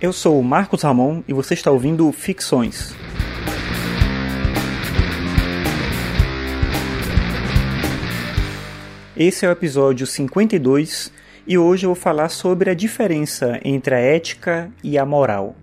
Eu sou o Marcos Ramon e você está ouvindo Ficções. Esse é o episódio 52 e hoje eu vou falar sobre a diferença entre a ética e a moral.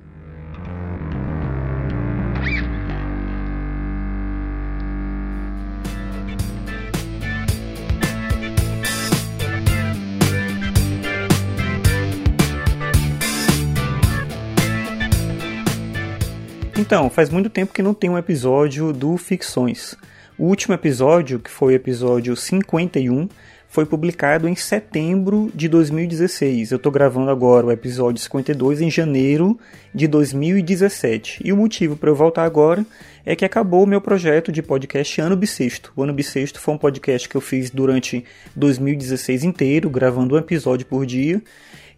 Então, faz muito tempo que não tem um episódio do Ficções. O último episódio, que foi o episódio 51, foi publicado em setembro de 2016. Eu estou gravando agora o episódio 52 em janeiro de 2017. E o motivo para eu voltar agora é que acabou o meu projeto de podcast Ano Bissexto. O Ano Bissexto foi um podcast que eu fiz durante 2016 inteiro, gravando um episódio por dia.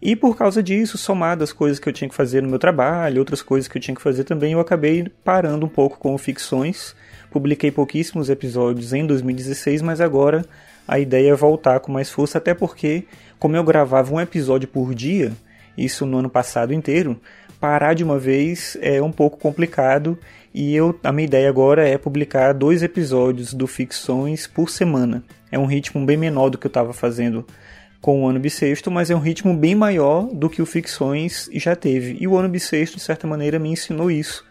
E por causa disso, somado às coisas que eu tinha que fazer no meu trabalho, outras coisas que eu tinha que fazer também, eu acabei parando um pouco com ficções. Publiquei pouquíssimos episódios em 2016, mas agora a ideia é voltar com mais força, até porque, como eu gravava um episódio por dia, isso no ano passado inteiro, parar de uma vez é um pouco complicado e eu, a minha ideia agora é publicar dois episódios do Ficções por semana. É um ritmo bem menor do que eu estava fazendo com o ano bissexto, mas é um ritmo bem maior do que o Ficções já teve. E o ano bissexto, de certa maneira, me ensinou isso,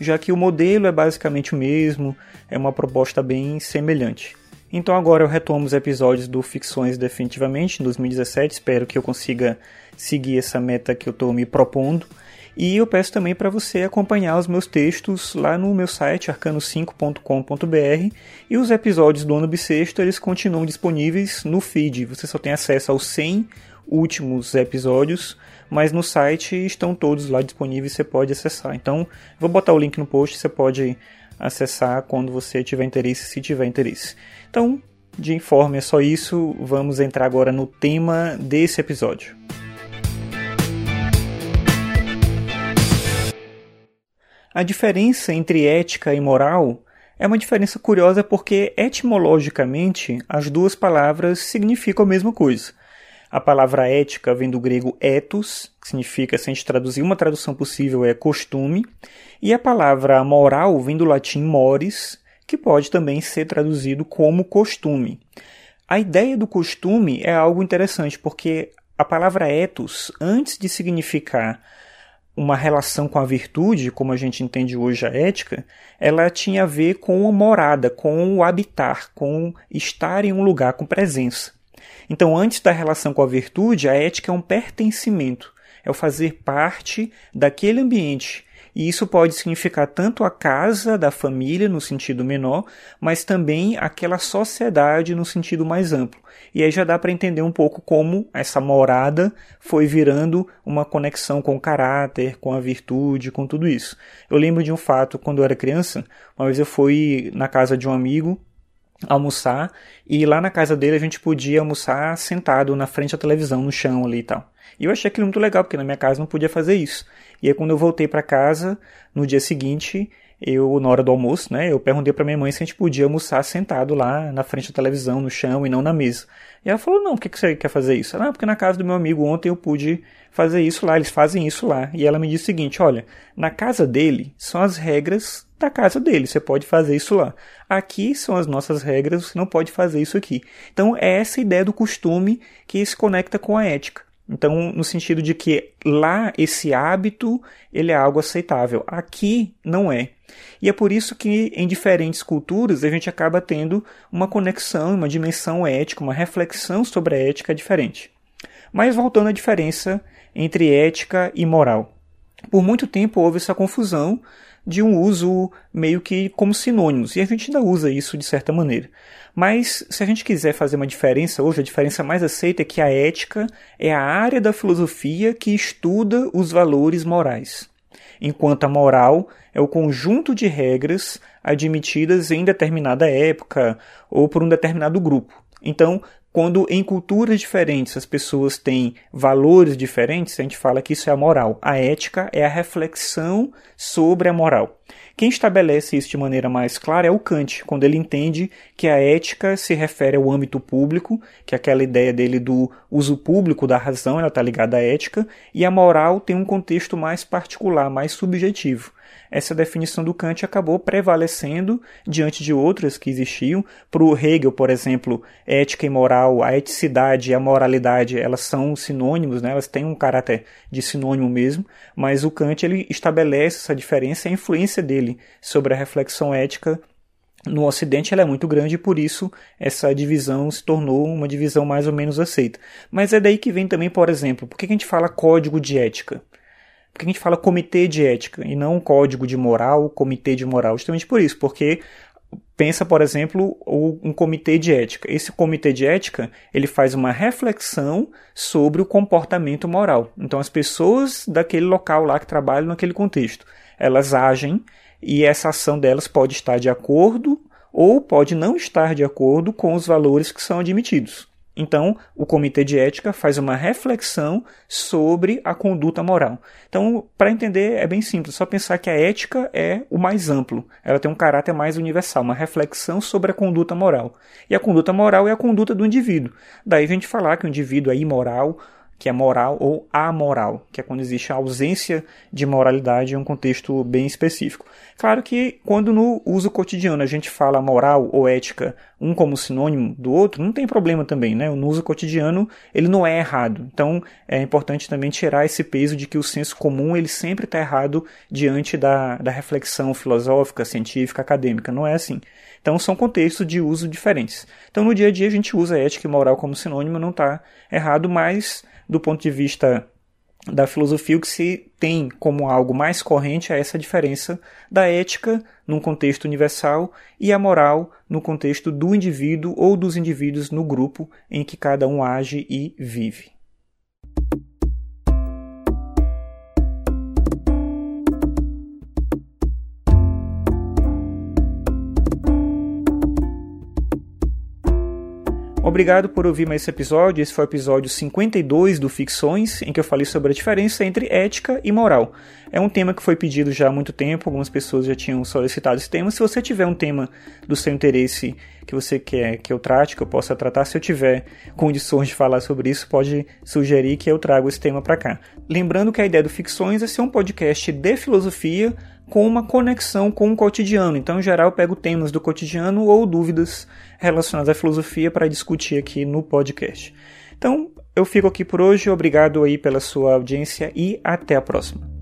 já que o modelo é basicamente o mesmo, é uma proposta bem semelhante. Então agora eu retomo os episódios do Ficções definitivamente em 2017, espero que eu consiga seguir essa meta que eu estou me propondo. E eu peço também para você acompanhar os meus textos lá no meu site arcano5.com.br e os episódios do ano bissexto eles continuam disponíveis no feed. Você só tem acesso aos 100 últimos episódios, mas no site estão todos lá disponíveis, você pode acessar. Então, vou botar o link no post, você pode acessar quando você tiver interesse, se tiver interesse. Então, de informe é só isso, vamos entrar agora no tema desse episódio. A diferença entre ética e moral é uma diferença curiosa porque, etimologicamente, as duas palavras significam a mesma coisa. A palavra ética vem do grego ethos, que significa, se a gente traduzir uma tradução possível, é costume, e a palavra moral vem do latim mores, que pode também ser traduzido como costume. A ideia do costume é algo interessante porque a palavra ethos, antes de significar uma relação com a virtude, como a gente entende hoje a ética, ela tinha a ver com a morada, com o habitar, com estar em um lugar, com presença. Então, antes da relação com a virtude, a ética é um pertencimento, é o fazer parte daquele ambiente e isso pode significar tanto a casa da família, no sentido menor, mas também aquela sociedade no sentido mais amplo. E aí já dá para entender um pouco como essa morada foi virando uma conexão com o caráter, com a virtude, com tudo isso. Eu lembro de um fato quando eu era criança, uma vez eu fui na casa de um amigo almoçar e lá na casa dele a gente podia almoçar sentado na frente da televisão, no chão ali e tal. E eu achei aquilo muito legal, porque na minha casa não podia fazer isso. E aí quando eu voltei para casa, no dia seguinte, eu, na hora do almoço, né, eu perguntei para minha mãe se a gente podia almoçar sentado lá na frente da televisão, no chão e não na mesa. E ela falou, não, por que, que você quer fazer isso? Ah, porque na casa do meu amigo ontem eu pude fazer isso lá, eles fazem isso lá. E ela me disse o seguinte, olha, na casa dele são as regras da casa dele, você pode fazer isso lá. Aqui são as nossas regras, você não pode fazer isso aqui. Então é essa ideia do costume que se conecta com a ética. Então, no sentido de que lá esse hábito ele é algo aceitável, aqui não é. E é por isso que em diferentes culturas a gente acaba tendo uma conexão, uma dimensão ética, uma reflexão sobre a ética diferente. Mas voltando à diferença entre ética e moral. Por muito tempo houve essa confusão de um uso meio que como sinônimos, e a gente ainda usa isso de certa maneira. Mas se a gente quiser fazer uma diferença hoje, a diferença mais aceita é que a ética é a área da filosofia que estuda os valores morais, enquanto a moral é o conjunto de regras admitidas em determinada época ou por um determinado grupo. Então, quando em culturas diferentes as pessoas têm valores diferentes, a gente fala que isso é a moral. A ética é a reflexão sobre a moral. Quem estabelece isso de maneira mais clara é o Kant, quando ele entende que a ética se refere ao âmbito público, que aquela ideia dele do uso público da razão, ela está ligada à ética, e a moral tem um contexto mais particular, mais subjetivo essa definição do Kant acabou prevalecendo diante de outras que existiam. Para o Hegel, por exemplo, ética e moral, a eticidade e a moralidade, elas são sinônimos, né? elas têm um caráter de sinônimo mesmo, mas o Kant ele estabelece essa diferença e a influência dele sobre a reflexão ética no Ocidente ela é muito grande e por isso essa divisão se tornou uma divisão mais ou menos aceita. Mas é daí que vem também, por exemplo, por que a gente fala código de ética? Que a gente fala comitê de ética e não código de moral, comitê de moral? Justamente por isso, porque pensa, por exemplo, um comitê de ética. Esse comitê de ética, ele faz uma reflexão sobre o comportamento moral. Então as pessoas daquele local lá que trabalham naquele contexto, elas agem e essa ação delas pode estar de acordo ou pode não estar de acordo com os valores que são admitidos. Então, o comitê de ética faz uma reflexão sobre a conduta moral. Então, para entender, é bem simples, só pensar que a ética é o mais amplo, ela tem um caráter mais universal, uma reflexão sobre a conduta moral. E a conduta moral é a conduta do indivíduo. Daí a gente falar que o indivíduo é imoral que é moral ou amoral, que é quando existe a ausência de moralidade em um contexto bem específico. Claro que quando no uso cotidiano a gente fala moral ou ética um como sinônimo do outro, não tem problema também, né? No uso cotidiano ele não é errado. Então é importante também tirar esse peso de que o senso comum ele sempre está errado diante da, da reflexão filosófica, científica, acadêmica. Não é assim. Então são contextos de uso diferentes. Então no dia a dia a gente usa ética e moral como sinônimo, não está errado, mas do ponto de vista da filosofia, o que se tem como algo mais corrente é essa diferença da ética num contexto universal e a moral no contexto do indivíduo ou dos indivíduos no grupo em que cada um age e vive. Obrigado por ouvir mais esse episódio. Esse foi o episódio 52 do Ficções, em que eu falei sobre a diferença entre ética e moral. É um tema que foi pedido já há muito tempo, algumas pessoas já tinham solicitado esse tema. Se você tiver um tema do seu interesse que você quer que eu trate, que eu possa tratar, se eu tiver condições de falar sobre isso, pode sugerir que eu trago esse tema para cá. Lembrando que a ideia do Ficções é ser um podcast de filosofia com uma conexão com o cotidiano. Então, em geral, eu pego temas do cotidiano ou dúvidas relacionadas à filosofia para discutir aqui no podcast. Então, eu fico aqui por hoje. Obrigado aí pela sua audiência e até a próxima.